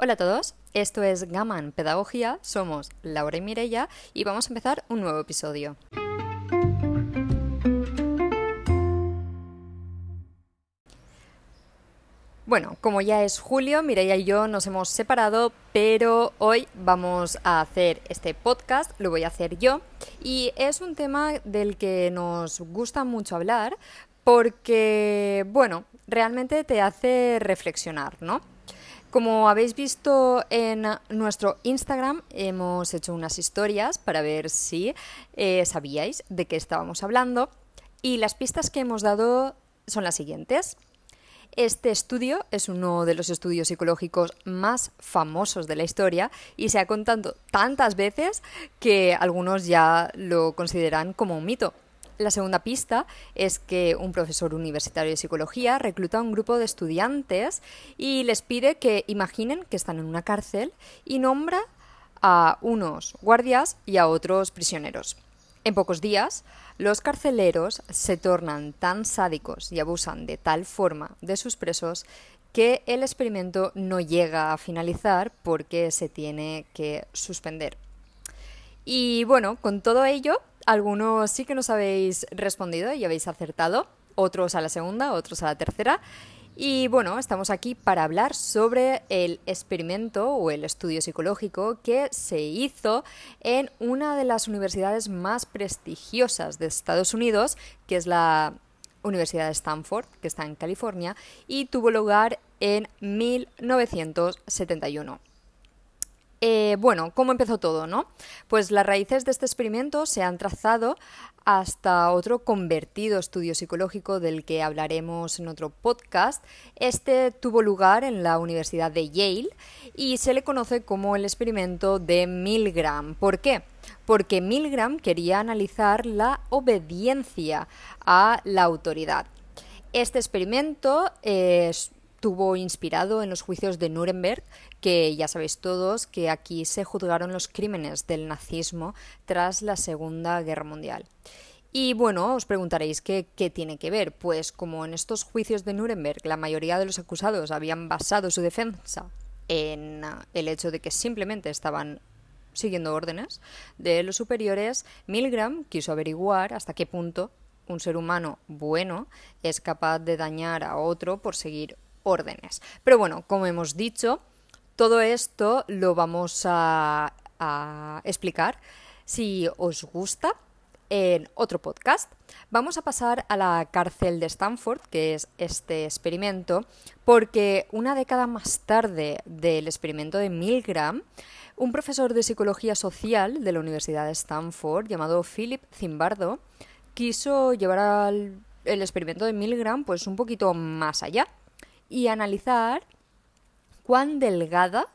Hola a todos, esto es Gaman Pedagogía, somos Laura y Mirella y vamos a empezar un nuevo episodio. Bueno, como ya es julio, Mireia y yo nos hemos separado, pero hoy vamos a hacer este podcast, lo voy a hacer yo, y es un tema del que nos gusta mucho hablar porque, bueno, realmente te hace reflexionar, ¿no? Como habéis visto en nuestro Instagram, hemos hecho unas historias para ver si eh, sabíais de qué estábamos hablando y las pistas que hemos dado son las siguientes. Este estudio es uno de los estudios psicológicos más famosos de la historia y se ha contado tantas veces que algunos ya lo consideran como un mito. La segunda pista es que un profesor universitario de psicología recluta a un grupo de estudiantes y les pide que imaginen que están en una cárcel y nombra a unos guardias y a otros prisioneros. En pocos días, los carceleros se tornan tan sádicos y abusan de tal forma de sus presos que el experimento no llega a finalizar porque se tiene que suspender. Y bueno, con todo ello, algunos sí que nos habéis respondido y habéis acertado, otros a la segunda, otros a la tercera. Y bueno, estamos aquí para hablar sobre el experimento o el estudio psicológico que se hizo en una de las universidades más prestigiosas de Estados Unidos, que es la Universidad de Stanford, que está en California, y tuvo lugar en 1971. Eh, bueno, ¿cómo empezó todo, no? Pues las raíces de este experimento se han trazado hasta otro convertido estudio psicológico del que hablaremos en otro podcast. Este tuvo lugar en la Universidad de Yale y se le conoce como el experimento de Milgram. ¿Por qué? Porque Milgram quería analizar la obediencia a la autoridad. Este experimento estuvo inspirado en los juicios de Nuremberg que ya sabéis todos que aquí se juzgaron los crímenes del nazismo tras la Segunda Guerra Mundial. Y bueno, os preguntaréis qué, tiene que ver. Pues como en estos juicios de Nuremberg la mayoría de los acusados habían basado su defensa en el hecho de que simplemente estaban siguiendo órdenes de los superiores, Milgram quiso averiguar hasta qué punto un ser humano bueno es capaz de dañar a otro por seguir órdenes. Pero bueno, como hemos dicho, todo esto lo vamos a, explicar si os gusta en otro podcast. Vamos a pasar a la cárcel de Stanford, que es este experimento, porque una década más tarde del experimento de Milgram, un profesor de psicología social de la Universidad de Stanford, llamado Philip Zimbardo, quiso llevar el experimento de Milgram pues un poquito más allá y analizar cuán delgada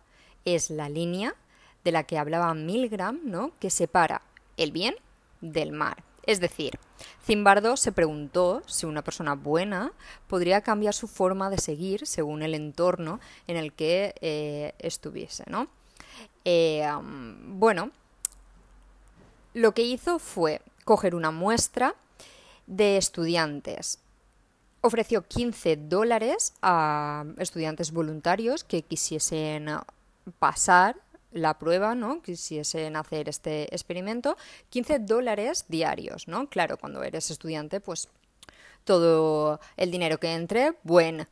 es la línea de la que hablaba Milgram, ¿no? que separa el bien del mal. Es decir, Zimbardo se preguntó si una persona buena podría cambiar su forma de seguir según el entorno en el que eh, estuviese. ¿no? Eh, bueno, lo que hizo fue coger una muestra de estudiantes ofreció 15 dólares a estudiantes voluntarios que quisiesen pasar la prueba, ¿no? Quisiesen hacer este experimento, 15 dólares diarios, ¿no? Claro, cuando eres estudiante, pues todo el dinero que entre, buen,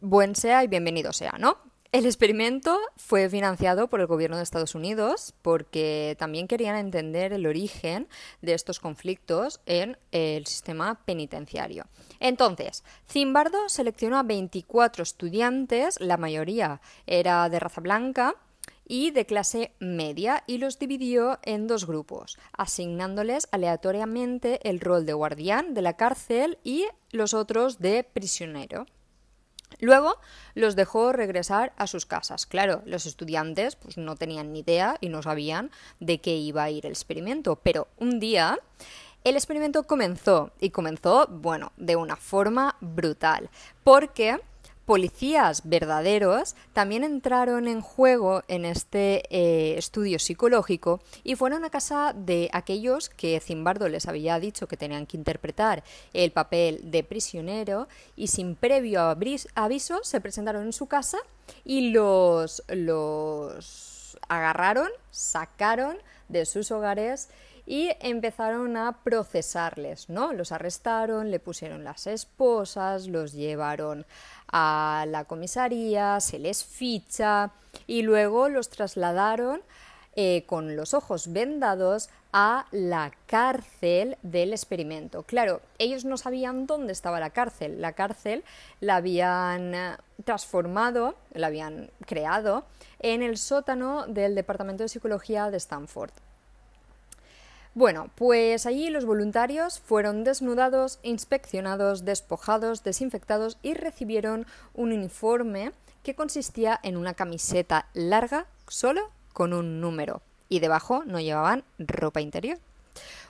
buen sea y bienvenido sea, ¿no? El experimento fue financiado por el gobierno de Estados Unidos porque también querían entender el origen de estos conflictos en el sistema penitenciario. Entonces, Zimbardo seleccionó a 24 estudiantes, la mayoría era de raza blanca, y de clase media y los dividió en dos grupos, asignándoles aleatoriamente el rol de guardián de la cárcel y los otros de prisionero. Luego los dejó regresar a sus casas. Claro, los estudiantes pues, no tenían ni idea y no sabían de qué iba a ir el experimento, pero un día el experimento comenzó y comenzó, bueno, de una forma brutal, porque policías verdaderos también entraron en juego en este eh, estudio psicológico y fueron a casa de aquellos que Zimbardo les había dicho que tenían que interpretar el papel de prisionero y sin previo aviso se presentaron en su casa y los, los agarraron, sacaron de sus hogares y empezaron a procesarles, ¿no? Los arrestaron, le pusieron las esposas, los llevaron a la comisaría, se les ficha y luego los trasladaron eh, con los ojos vendados a la cárcel del experimento. Claro, ellos no sabían dónde estaba la cárcel. La cárcel la habían eh, transformado, la habían creado en el sótano del Departamento de Psicología de Stanford. Bueno, pues allí los voluntarios fueron desnudados, inspeccionados, despojados, desinfectados y recibieron un uniforme que consistía en una camiseta larga solo con un número y debajo no llevaban ropa interior.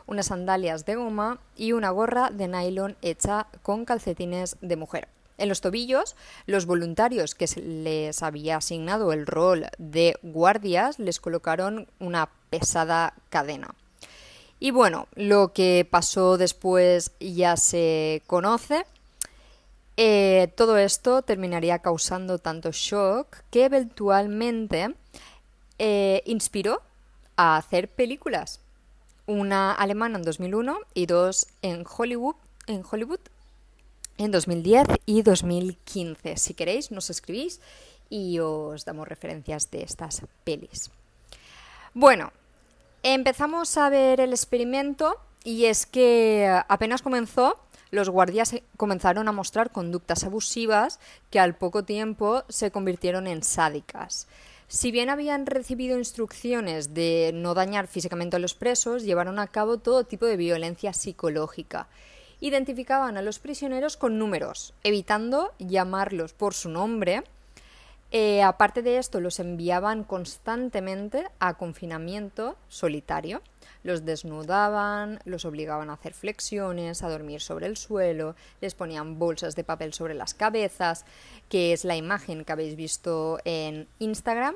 Unas sandalias de goma y una gorra de nylon hecha con calcetines de mujer. En los tobillos, los voluntarios que les había asignado el rol de guardias les colocaron una pesada cadena. Y bueno, lo que pasó después ya se conoce. Eh, todo esto terminaría causando tanto shock que eventualmente eh, inspiró a hacer películas. Una alemana en 2001 y dos en Hollywood, en Hollywood en 2010 y 2015. Si queréis, nos escribís y os damos referencias de estas pelis. Bueno, Empezamos a ver el experimento y es que apenas comenzó, los guardias comenzaron a mostrar conductas abusivas que al poco tiempo se convirtieron en sádicas. Si bien habían recibido instrucciones de no dañar físicamente a los presos, llevaron a cabo todo tipo de violencia psicológica. Identificaban a los prisioneros con números, evitando llamarlos por su nombre eh, aparte de esto, los enviaban constantemente a confinamiento solitario. Los desnudaban, los obligaban a hacer flexiones, a dormir sobre el suelo, les ponían bolsas de papel sobre las cabezas, que es la imagen que habéis visto en Instagram,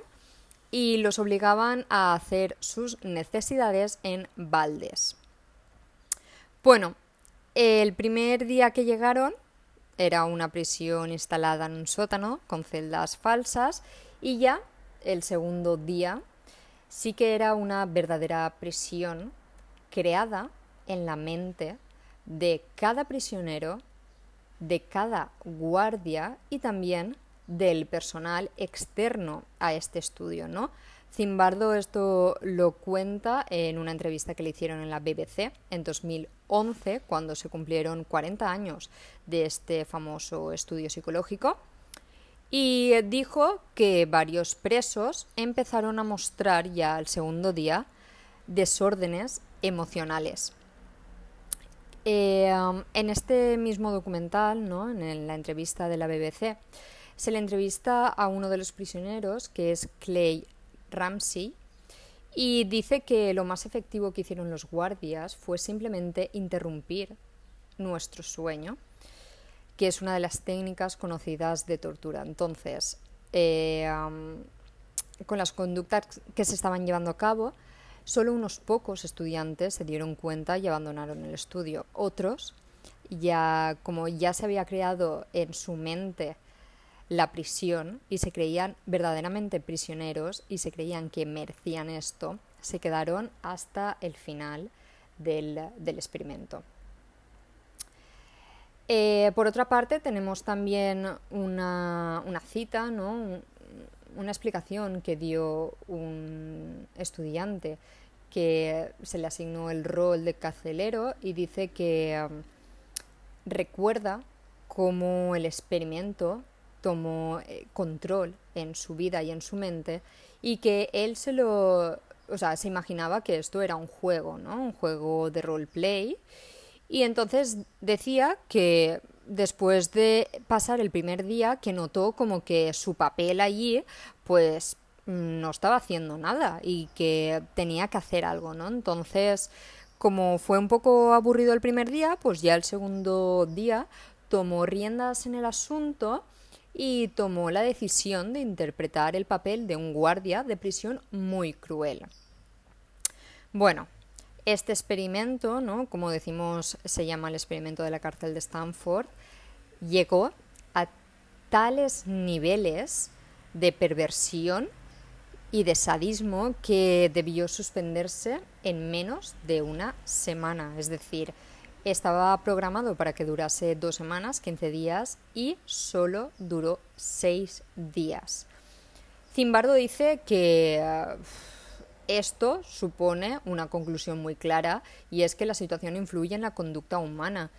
y los obligaban a hacer sus necesidades en baldes. Bueno, el primer día que llegaron era una prisión instalada en un sótano con celdas falsas y ya el segundo día sí que era una verdadera prisión creada en la mente de cada prisionero, de cada guardia y también del personal externo a este estudio, ¿no? Zimbardo esto lo cuenta en una entrevista que le hicieron en la BBC en 2011, cuando se cumplieron 40 años de este famoso estudio psicológico. Y dijo que varios presos empezaron a mostrar ya al segundo día desórdenes emocionales. Eh, en este mismo documental, ¿no? en la entrevista de la BBC, se le entrevista a uno de los prisioneros, que es Clay Ramsey, y dice que lo más efectivo que hicieron los guardias fue simplemente interrumpir nuestro sueño, que es una de las técnicas conocidas de tortura. Entonces, eh, con las conductas que se estaban llevando a cabo, solo unos pocos estudiantes se dieron cuenta y abandonaron el estudio. Otros, ya como ya se había creado en su mente la prisión y se creían verdaderamente prisioneros y se creían que merecían esto, se quedaron hasta el final del, experimento. Eh, por otra parte, tenemos también una, cita, una explicación que dio un estudiante que se le asignó el rol de carcelero y dice que um, recuerda cómo el experimento tomó eh, control en su vida y en su mente y que él se lo, o sea, se imaginaba que esto era un juego, ¿no? Un juego de roleplay y entonces decía que después de pasar el primer día que notó como que su papel allí pues no estaba haciendo nada y que tenía que hacer algo, ¿no? Entonces, como fue un poco aburrido el primer día, pues ya el segundo día tomó riendas en el asunto y tomó la decisión de interpretar el papel de un guardia de prisión muy cruel. Bueno, este experimento, ¿no? como decimos, se llama el experimento de la cárcel de Stanford, llegó a tales niveles de perversión y de sadismo que debió suspenderse en menos de una semana. Es decir, estaba programado para que durase dos semanas, 15 días, y solo duró seis días. Zimbardo dice que eh, esto supone una conclusión muy clara y es que la situación influye en la conducta humana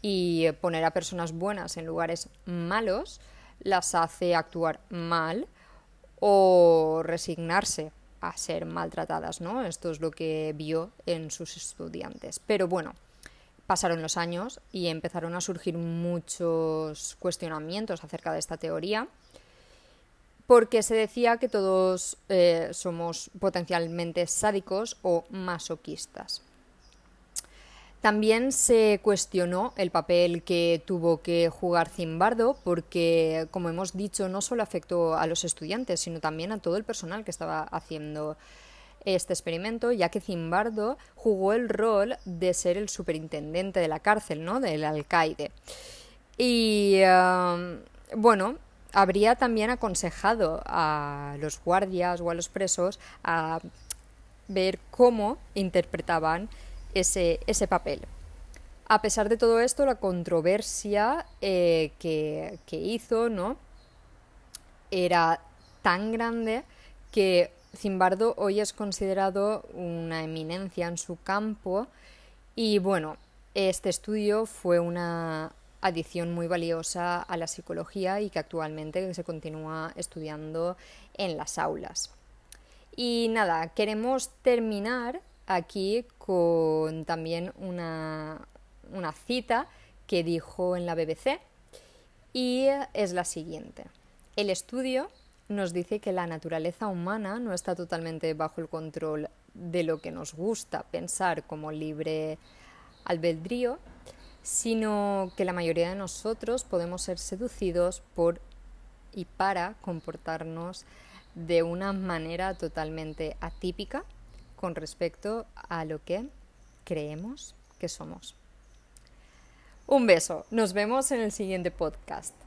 y poner a personas buenas en lugares malos las hace actuar mal o resignarse a ser maltratadas, ¿no? Esto es lo que vio en sus estudiantes. Pero bueno, pasaron los años y empezaron a surgir muchos cuestionamientos acerca de esta teoría, porque se decía que todos eh, somos potencialmente sádicos o masoquistas. También se cuestionó el papel que tuvo que jugar Zimbardo porque, como hemos dicho, no solo afectó a los estudiantes, sino también a todo el personal que estaba haciendo este experimento, ya que Zimbardo jugó el rol de ser el superintendente de la cárcel, ¿no? del alcaide. Y um, bueno, habría también aconsejado a los guardias o a los presos a ver cómo interpretaban ese, ese papel. A pesar de todo esto, la controversia eh, que, que hizo ¿no? era tan grande que Zimbardo hoy es considerado una eminencia en su campo y bueno, este estudio fue una adición muy valiosa a la psicología y que actualmente se continúa estudiando en las aulas. Y nada, queremos terminar aquí con también una, una cita que dijo en la BBC y es la siguiente. El estudio nos dice que la naturaleza humana no está totalmente bajo el control de lo que nos gusta pensar como libre albedrío, sino que la mayoría de nosotros podemos ser seducidos por y para comportarnos de una manera totalmente atípica con respecto a lo que creemos que somos. Un beso, nos vemos en el siguiente podcast.